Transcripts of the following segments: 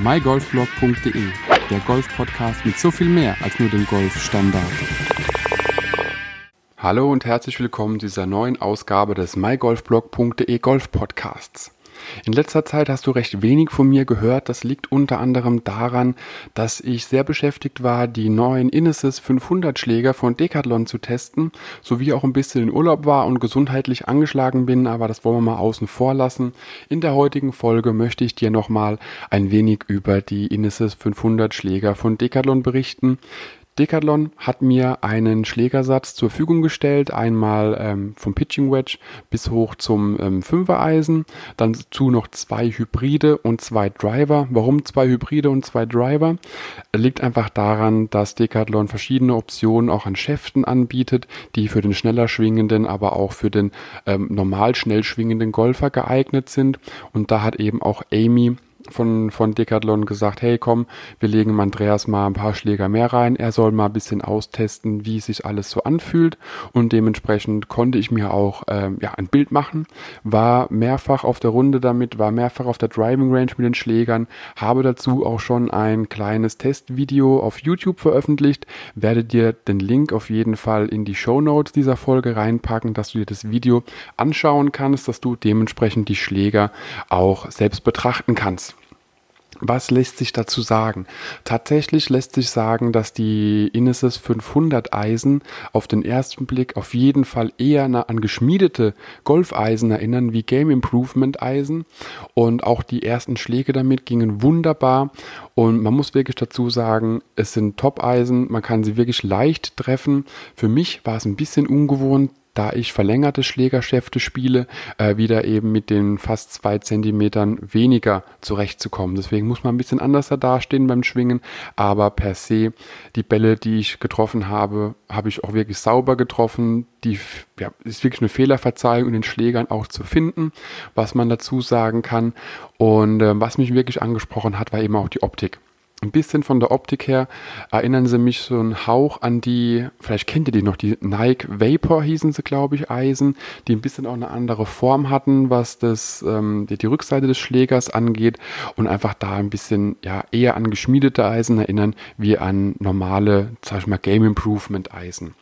mygolfblog.de, der Golf-Podcast mit so viel mehr als nur dem Golfstandard. Hallo und herzlich willkommen zu dieser neuen Ausgabe des mygolfblog.de Golf Podcasts. In letzter Zeit hast du recht wenig von mir gehört. Das liegt unter anderem daran, dass ich sehr beschäftigt war, die neuen Innesis 500 Schläger von Decathlon zu testen, sowie auch ein bisschen in Urlaub war und gesundheitlich angeschlagen bin, aber das wollen wir mal außen vor lassen. In der heutigen Folge möchte ich dir nochmal ein wenig über die Innesis 500 Schläger von Decathlon berichten. Decathlon hat mir einen Schlägersatz zur Verfügung gestellt, einmal ähm, vom Pitching Wedge bis hoch zum ähm, Fünfer-Eisen, dann dazu noch zwei Hybride und zwei Driver. Warum zwei Hybride und zwei Driver? Liegt einfach daran, dass Decathlon verschiedene Optionen auch an Schäften anbietet, die für den schneller schwingenden, aber auch für den ähm, normal schnell schwingenden Golfer geeignet sind. Und da hat eben auch Amy von, von Decathlon gesagt, hey komm, wir legen Andreas mal ein paar Schläger mehr rein. Er soll mal ein bisschen austesten, wie sich alles so anfühlt. Und dementsprechend konnte ich mir auch ähm, ja, ein Bild machen. War mehrfach auf der Runde damit, war mehrfach auf der Driving Range mit den Schlägern. Habe dazu auch schon ein kleines Testvideo auf YouTube veröffentlicht. Werde dir den Link auf jeden Fall in die Show Notes dieser Folge reinpacken, dass du dir das Video anschauen kannst, dass du dementsprechend die Schläger auch selbst betrachten kannst. Was lässt sich dazu sagen? Tatsächlich lässt sich sagen, dass die Inesis 500 Eisen auf den ersten Blick auf jeden Fall eher an geschmiedete Golfeisen erinnern wie Game Improvement Eisen und auch die ersten Schläge damit gingen wunderbar und man muss wirklich dazu sagen, es sind Top-Eisen, man kann sie wirklich leicht treffen. Für mich war es ein bisschen ungewohnt, da ich verlängerte Schlägerschäfte spiele, äh, wieder eben mit den fast zwei Zentimetern weniger zurechtzukommen. Deswegen muss man ein bisschen anders dastehen beim Schwingen, aber per se die Bälle, die ich getroffen habe, habe ich auch wirklich sauber getroffen. Die ja, ist wirklich eine Fehlerverzeihung in den Schlägern auch zu finden, was man dazu sagen kann. Und äh, was mich wirklich angesprochen hat, war eben auch die Optik ein bisschen von der Optik her erinnern sie mich so einen Hauch an die, vielleicht kennt ihr die noch, die Nike Vapor hießen sie, glaube ich, Eisen, die ein bisschen auch eine andere Form hatten, was das, ähm, die, die Rückseite des Schlägers angeht und einfach da ein bisschen, ja, eher an geschmiedete Eisen erinnern, wie an normale, sag ich mal, Game Improvement Eisen.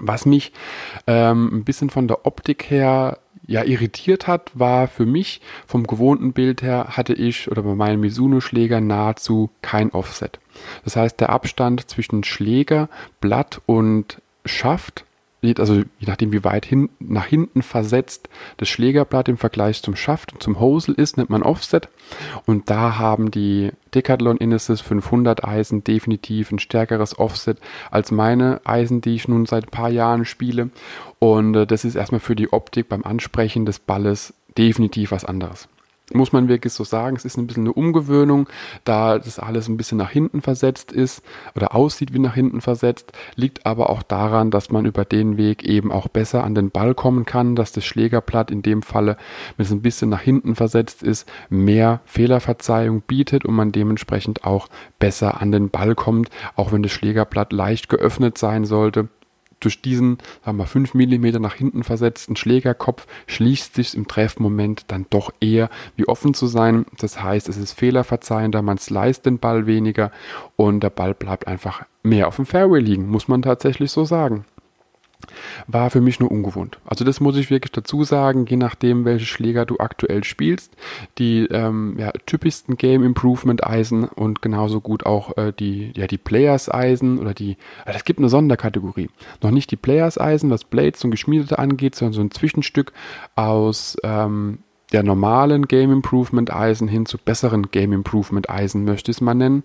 Was mich ähm, ein bisschen von der Optik her ja irritiert hat, war für mich vom gewohnten Bild her hatte ich oder bei meinen Mizuno-Schläger nahezu kein Offset. Das heißt, der Abstand zwischen Schläger, Blatt und Schaft also je nachdem wie weit hin, nach hinten versetzt das Schlägerblatt im Vergleich zum Schaft und zum Hosel ist, nennt man Offset. Und da haben die Decathlon Innesis 500 Eisen definitiv ein stärkeres Offset als meine Eisen, die ich nun seit ein paar Jahren spiele. Und äh, das ist erstmal für die Optik beim Ansprechen des Balles definitiv was anderes muss man wirklich so sagen, es ist ein bisschen eine Umgewöhnung, da das alles ein bisschen nach hinten versetzt ist oder aussieht wie nach hinten versetzt, liegt aber auch daran, dass man über den Weg eben auch besser an den Ball kommen kann, dass das Schlägerblatt in dem Falle, wenn es ein bisschen nach hinten versetzt ist, mehr Fehlerverzeihung bietet und man dementsprechend auch besser an den Ball kommt, auch wenn das Schlägerblatt leicht geöffnet sein sollte durch diesen, sagen wir, 5 mm nach hinten versetzten Schlägerkopf schließt sich im Treffmoment dann doch eher wie offen zu sein. Das heißt, es ist fehlerverzeihender, man sliced den Ball weniger und der Ball bleibt einfach mehr auf dem Fairway liegen, muss man tatsächlich so sagen war für mich nur ungewohnt. Also das muss ich wirklich dazu sagen, je nachdem, welche Schläger du aktuell spielst. Die ähm, ja, typischsten Game Improvement Eisen und genauso gut auch äh, die, ja, die Players Eisen oder die, es äh, gibt eine Sonderkategorie. Noch nicht die Players Eisen, was Blades und Geschmiedete angeht, sondern so ein Zwischenstück aus ähm, der normalen Game Improvement Eisen hin zu besseren Game Improvement Eisen, möchte ich es mal nennen.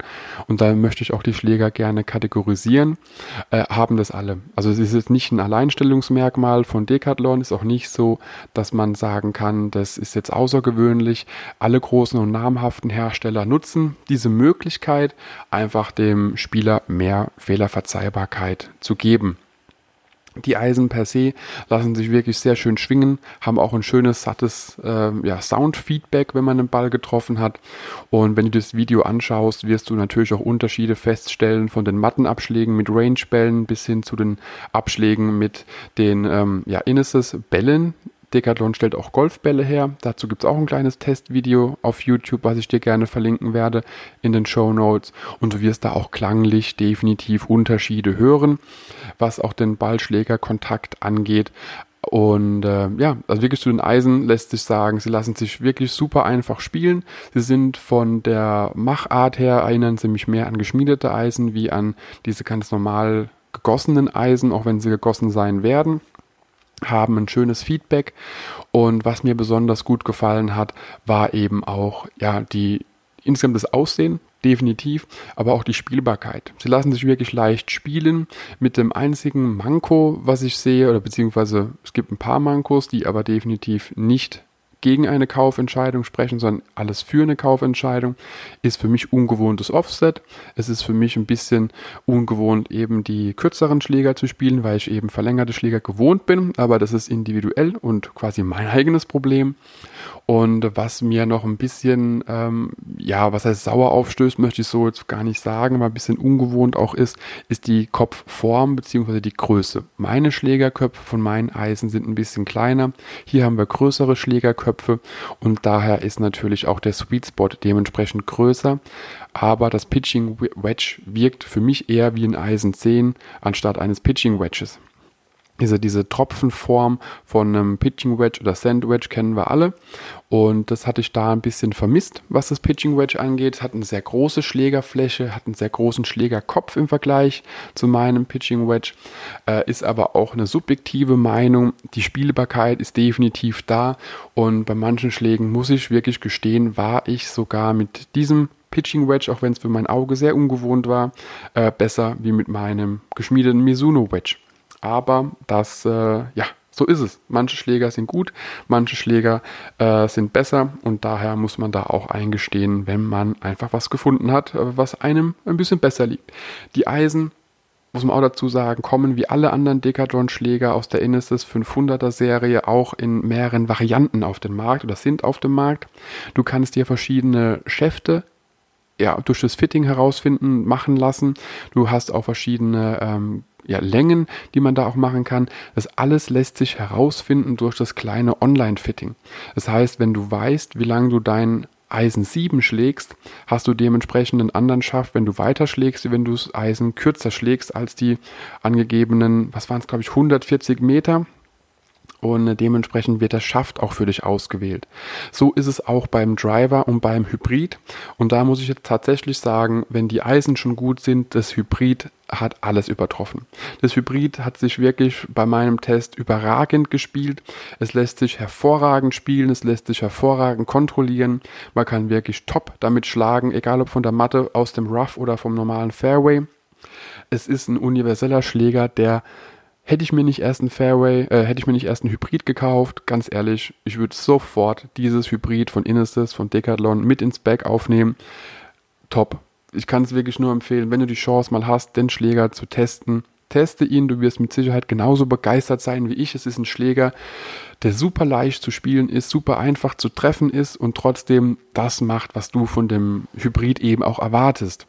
Und da möchte ich auch die Schläger gerne kategorisieren. Äh, haben das alle. Also es ist jetzt nicht ein Alleinstellungsmerkmal von Decathlon, ist auch nicht so, dass man sagen kann, das ist jetzt außergewöhnlich. Alle großen und namhaften Hersteller nutzen diese Möglichkeit, einfach dem Spieler mehr Fehlerverzeihbarkeit zu geben. Die Eisen per se lassen sich wirklich sehr schön schwingen, haben auch ein schönes, sattes äh, ja, Soundfeedback, wenn man den Ball getroffen hat. Und wenn du das Video anschaust, wirst du natürlich auch Unterschiede feststellen von den Mattenabschlägen mit Range-Bällen bis hin zu den Abschlägen mit den ähm, ja, Inneses-Bällen, Decathlon stellt auch Golfbälle her. Dazu gibt es auch ein kleines Testvideo auf YouTube, was ich dir gerne verlinken werde in den Show Notes. Und du wirst da auch klanglich definitiv Unterschiede hören, was auch den Ballschlägerkontakt angeht. Und äh, ja, also wirklich zu den Eisen lässt sich sagen, sie lassen sich wirklich super einfach spielen. Sie sind von der Machart her, erinnern sie mich mehr an geschmiedete Eisen wie an diese ganz normal gegossenen Eisen, auch wenn sie gegossen sein werden haben ein schönes Feedback und was mir besonders gut gefallen hat, war eben auch ja die insgesamt das Aussehen definitiv, aber auch die Spielbarkeit. Sie lassen sich wirklich leicht spielen mit dem einzigen Manko, was ich sehe oder beziehungsweise es gibt ein paar Mankos, die aber definitiv nicht gegen eine Kaufentscheidung sprechen, sondern alles für eine Kaufentscheidung, ist für mich ungewohntes Offset. Es ist für mich ein bisschen ungewohnt, eben die kürzeren Schläger zu spielen, weil ich eben verlängerte Schläger gewohnt bin, aber das ist individuell und quasi mein eigenes Problem. Und was mir noch ein bisschen, ähm, ja, was heißt sauer aufstößt, möchte ich so jetzt gar nicht sagen, aber ein bisschen ungewohnt auch ist, ist die Kopfform bzw. die Größe. Meine Schlägerköpfe von meinen Eisen sind ein bisschen kleiner. Hier haben wir größere Schlägerköpfe und daher ist natürlich auch der Sweet Spot dementsprechend größer. Aber das Pitching Wedge wirkt für mich eher wie ein Eisen 10 anstatt eines Pitching Wedges diese, diese Tropfenform von einem Pitching Wedge oder Sand Wedge kennen wir alle. Und das hatte ich da ein bisschen vermisst, was das Pitching Wedge angeht. Hat eine sehr große Schlägerfläche, hat einen sehr großen Schlägerkopf im Vergleich zu meinem Pitching Wedge. Äh, ist aber auch eine subjektive Meinung. Die Spielbarkeit ist definitiv da. Und bei manchen Schlägen muss ich wirklich gestehen, war ich sogar mit diesem Pitching Wedge, auch wenn es für mein Auge sehr ungewohnt war, äh, besser wie mit meinem geschmiedeten Mizuno Wedge. Aber das, äh, ja, so ist es. Manche Schläger sind gut, manche Schläger äh, sind besser und daher muss man da auch eingestehen, wenn man einfach was gefunden hat, äh, was einem ein bisschen besser liegt. Die Eisen, muss man auch dazu sagen, kommen wie alle anderen Decathlon-Schläger aus der Inesis 500er Serie auch in mehreren Varianten auf den Markt oder sind auf dem Markt. Du kannst dir verschiedene Schäfte ja, durch das Fitting herausfinden, machen lassen. Du hast auch verschiedene ähm, ja, Längen, die man da auch machen kann. Das alles lässt sich herausfinden durch das kleine Online-Fitting. Das heißt, wenn du weißt, wie lange du dein Eisen 7 schlägst, hast du dementsprechend einen anderen Schaft, wenn du weiter schlägst, wenn du das Eisen kürzer schlägst als die angegebenen, was waren es, glaube ich, 140 Meter und dementsprechend wird der Schaft auch für dich ausgewählt. So ist es auch beim Driver und beim Hybrid. Und da muss ich jetzt tatsächlich sagen, wenn die Eisen schon gut sind, das Hybrid hat alles übertroffen. Das Hybrid hat sich wirklich bei meinem Test überragend gespielt. Es lässt sich hervorragend spielen, es lässt sich hervorragend kontrollieren. Man kann wirklich top damit schlagen, egal ob von der Matte, aus dem Rough oder vom normalen Fairway. Es ist ein universeller Schläger, der Hätte ich mir nicht erst ein Fairway, äh, hätte ich mir nicht erst ein Hybrid gekauft, ganz ehrlich, ich würde sofort dieses Hybrid von Inesis, von Decathlon mit ins Bag aufnehmen. Top. Ich kann es wirklich nur empfehlen, wenn du die Chance mal hast, den Schläger zu testen. Teste ihn, du wirst mit Sicherheit genauso begeistert sein wie ich. Es ist ein Schläger, der super leicht zu spielen ist, super einfach zu treffen ist und trotzdem das macht, was du von dem Hybrid eben auch erwartest.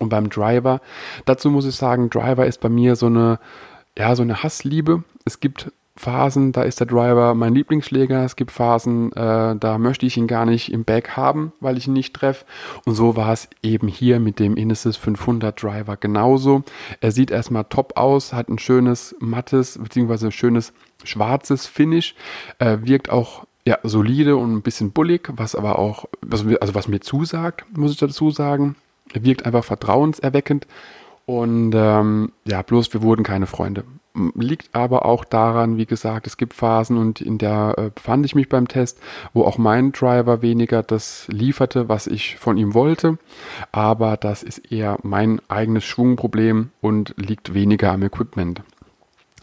Und beim Driver, dazu muss ich sagen, Driver ist bei mir so eine ja, so eine Hassliebe. Es gibt Phasen, da ist der Driver mein Lieblingsschläger. Es gibt Phasen, äh, da möchte ich ihn gar nicht im Back haben, weil ich ihn nicht treffe. Und so war es eben hier mit dem Inesis 500 Driver genauso. Er sieht erstmal top aus, hat ein schönes mattes bzw. schönes schwarzes Finish, äh, wirkt auch ja, solide und ein bisschen bullig, was aber auch, also was mir zusagt, muss ich dazu sagen. Er wirkt einfach vertrauenserweckend und ähm, ja, bloß wir wurden keine Freunde. Liegt aber auch daran, wie gesagt, es gibt Phasen und in der äh, befand ich mich beim Test, wo auch mein Driver weniger das lieferte, was ich von ihm wollte. Aber das ist eher mein eigenes Schwungproblem und liegt weniger am Equipment.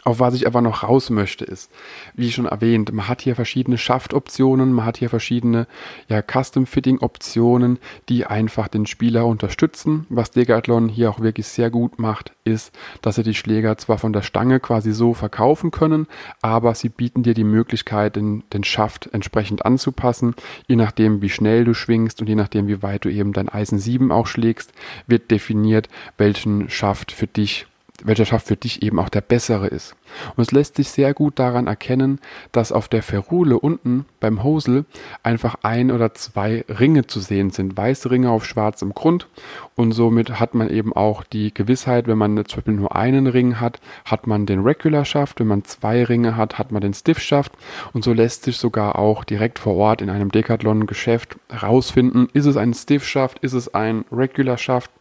Auf was ich aber noch raus möchte, ist, wie schon erwähnt, man hat hier verschiedene Schaftoptionen, man hat hier verschiedene ja, Custom-Fitting-Optionen, die einfach den Spieler unterstützen. Was Decathlon hier auch wirklich sehr gut macht, ist, dass sie die Schläger zwar von der Stange quasi so verkaufen können, aber sie bieten dir die Möglichkeit, den, den Schaft entsprechend anzupassen. Je nachdem, wie schnell du schwingst und je nachdem, wie weit du eben dein Eisen 7 auch schlägst, wird definiert, welchen Schaft für dich welcher Schaft für dich eben auch der bessere ist. Und es lässt sich sehr gut daran erkennen, dass auf der Ferrule unten beim Hosel einfach ein oder zwei Ringe zu sehen sind. Weiße Ringe auf schwarzem Grund. Und somit hat man eben auch die Gewissheit, wenn man zum Beispiel nur einen Ring hat, hat man den Regular Shaft. Wenn man zwei Ringe hat, hat man den Stiff Shaft. Und so lässt sich sogar auch direkt vor Ort in einem Decathlon Geschäft herausfinden, ist es ein Stiff Shaft, ist es ein Regular Shaft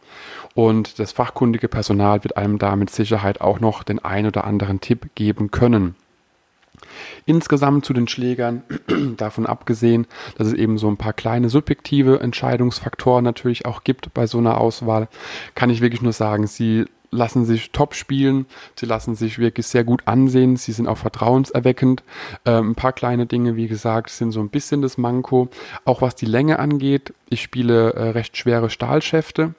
und das fachkundige Personal wird einem da mit Sicherheit auch noch den ein oder anderen Tipp geben können. Insgesamt zu den Schlägern, davon abgesehen, dass es eben so ein paar kleine subjektive Entscheidungsfaktoren natürlich auch gibt bei so einer Auswahl, kann ich wirklich nur sagen, sie lassen sich top spielen, sie lassen sich wirklich sehr gut ansehen, sie sind auch vertrauenserweckend. Ähm, ein paar kleine Dinge, wie gesagt, sind so ein bisschen das Manko. Auch was die Länge angeht, ich spiele äh, recht schwere Stahlschäfte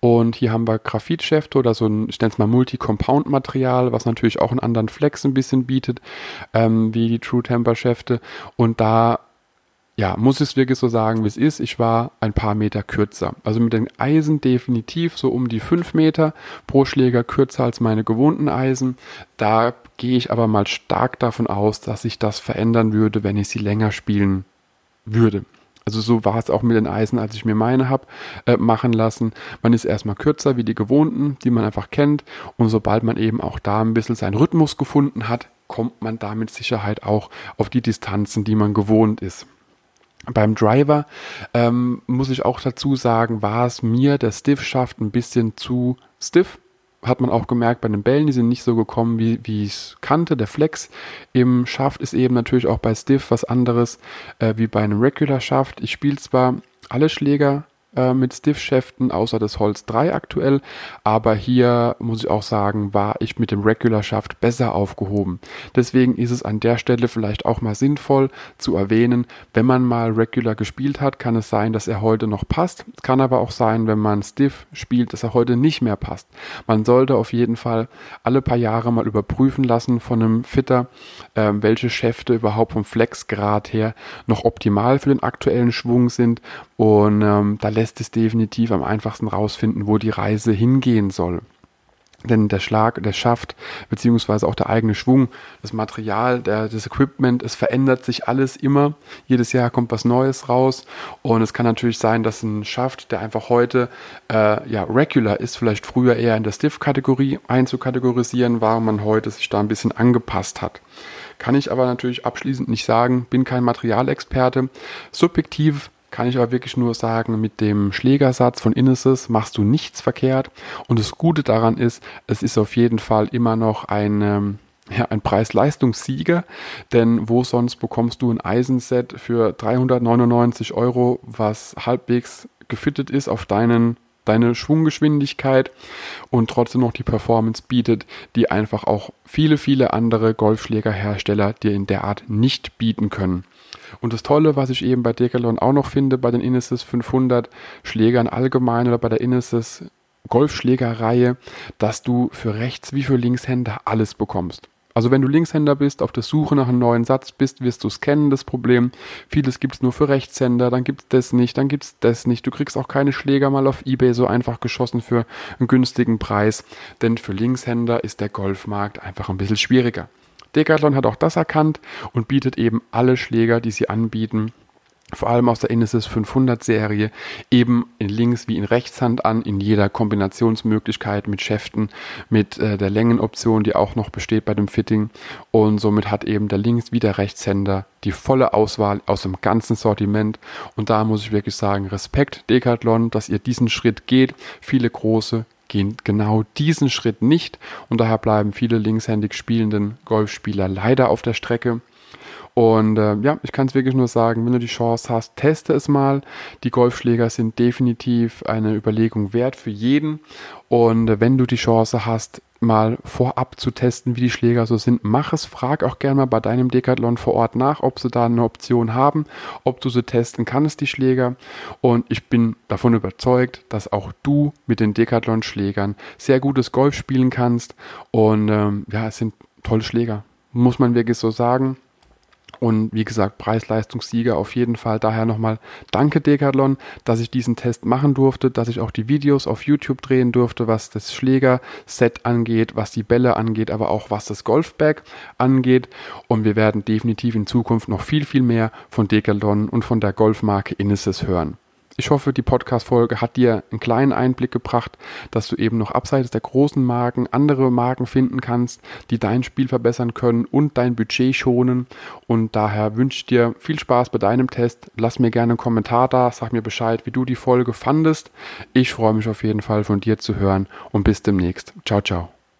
und hier haben wir Graphitschäfte oder so ein, ich nenne es mal Multi-Compound-Material, was natürlich auch einen anderen Flex ein bisschen bietet, ähm, wie die True Temper Schäfte. Und da ja, muss es wirklich so sagen, wie es ist. Ich war ein paar Meter kürzer. Also mit den Eisen definitiv so um die fünf Meter pro Schläger kürzer als meine gewohnten Eisen. Da gehe ich aber mal stark davon aus, dass sich das verändern würde, wenn ich sie länger spielen würde. Also so war es auch mit den Eisen, als ich mir meine habe äh, machen lassen. Man ist erstmal kürzer wie die gewohnten, die man einfach kennt. Und sobald man eben auch da ein bisschen seinen Rhythmus gefunden hat, kommt man da mit Sicherheit auch auf die Distanzen, die man gewohnt ist. Beim Driver ähm, muss ich auch dazu sagen, war es mir der Stiff-Schaft ein bisschen zu stiff hat man auch gemerkt bei den Bällen, die sind nicht so gekommen, wie, wie ich es kannte. Der Flex im Schaft ist eben natürlich auch bei Stiff was anderes äh, wie bei einem Regular Schaft. Ich spiele zwar alle Schläger äh, mit Stiff-Schäften, außer das Holz 3 aktuell. Aber hier muss ich auch sagen, war ich mit dem Regular-Schaft besser aufgehoben. Deswegen ist es an der Stelle vielleicht auch mal sinnvoll zu erwähnen, wenn man mal Regular gespielt hat, kann es sein, dass er heute noch passt. Es kann aber auch sein, wenn man Stiff spielt, dass er heute nicht mehr passt. Man sollte auf jeden Fall alle paar Jahre mal überprüfen lassen von einem Fitter, äh, welche Schäfte überhaupt vom Flexgrad her noch optimal für den aktuellen Schwung sind. Und ähm, da lässt es definitiv am einfachsten rausfinden, wo die Reise hingehen soll. Denn der Schlag, der Schaft, beziehungsweise auch der eigene Schwung, das Material, der, das Equipment, es verändert sich alles immer. Jedes Jahr kommt was Neues raus. Und es kann natürlich sein, dass ein Schaft, der einfach heute äh, ja, regular ist, vielleicht früher eher in der Stiff-Kategorie einzukategorisieren war und man heute sich da ein bisschen angepasst hat. Kann ich aber natürlich abschließend nicht sagen, bin kein Materialexperte. Subjektiv kann ich aber wirklich nur sagen, mit dem Schlägersatz von Inneses machst du nichts verkehrt. Und das Gute daran ist, es ist auf jeden Fall immer noch ein, ähm, ja, ein Preis-Leistungssieger, denn wo sonst bekommst du ein Eisenset für 399 Euro, was halbwegs gefittet ist auf deinen deine Schwunggeschwindigkeit und trotzdem noch die Performance bietet, die einfach auch viele, viele andere Golfschlägerhersteller dir in der Art nicht bieten können. Und das Tolle, was ich eben bei Decathlon auch noch finde, bei den Inesis 500 Schlägern allgemein oder bei der Inesis Golfschlägerreihe, dass du für Rechts- wie für Linkshänder alles bekommst. Also wenn du Linkshänder bist, auf der Suche nach einem neuen Satz bist, wirst du es kennen, das Problem. Vieles gibt es nur für Rechtshänder, dann gibt es das nicht, dann gibt es das nicht. Du kriegst auch keine Schläger mal auf Ebay so einfach geschossen für einen günstigen Preis, denn für Linkshänder ist der Golfmarkt einfach ein bisschen schwieriger. Decathlon hat auch das erkannt und bietet eben alle Schläger, die sie anbieten, vor allem aus der Inesis 500 Serie, eben in Links wie in Rechtshand an, in jeder Kombinationsmöglichkeit mit Schäften, mit äh, der Längenoption, die auch noch besteht bei dem Fitting. Und somit hat eben der Links wie der Rechtshänder die volle Auswahl aus dem ganzen Sortiment. Und da muss ich wirklich sagen, Respekt Decathlon, dass ihr diesen Schritt geht. Viele große gehen genau diesen Schritt nicht und daher bleiben viele linkshändig spielenden Golfspieler leider auf der Strecke. Und äh, ja, ich kann es wirklich nur sagen, wenn du die Chance hast, teste es mal. Die Golfschläger sind definitiv eine Überlegung wert für jeden. Und äh, wenn du die Chance hast, mal vorab zu testen, wie die Schläger so sind, mach es. Frag auch gerne mal bei deinem Decathlon vor Ort nach, ob sie da eine Option haben, ob du sie testen kannst, die Schläger. Und ich bin davon überzeugt, dass auch du mit den Decathlon-Schlägern sehr gutes Golf spielen kannst. Und ähm, ja, es sind tolle Schläger. Muss man wirklich so sagen. Und wie gesagt, Preis-Leistungssieger auf jeden Fall. Daher nochmal danke Decathlon, dass ich diesen Test machen durfte, dass ich auch die Videos auf YouTube drehen durfte, was das Schlägerset angeht, was die Bälle angeht, aber auch was das Golfbag angeht. Und wir werden definitiv in Zukunft noch viel, viel mehr von Decathlon und von der Golfmarke Inneses hören. Ich hoffe, die Podcast-Folge hat dir einen kleinen Einblick gebracht, dass du eben noch abseits der großen Marken andere Marken finden kannst, die dein Spiel verbessern können und dein Budget schonen. Und daher wünsche ich dir viel Spaß bei deinem Test. Lass mir gerne einen Kommentar da, sag mir Bescheid, wie du die Folge fandest. Ich freue mich auf jeden Fall von dir zu hören und bis demnächst. Ciao, ciao.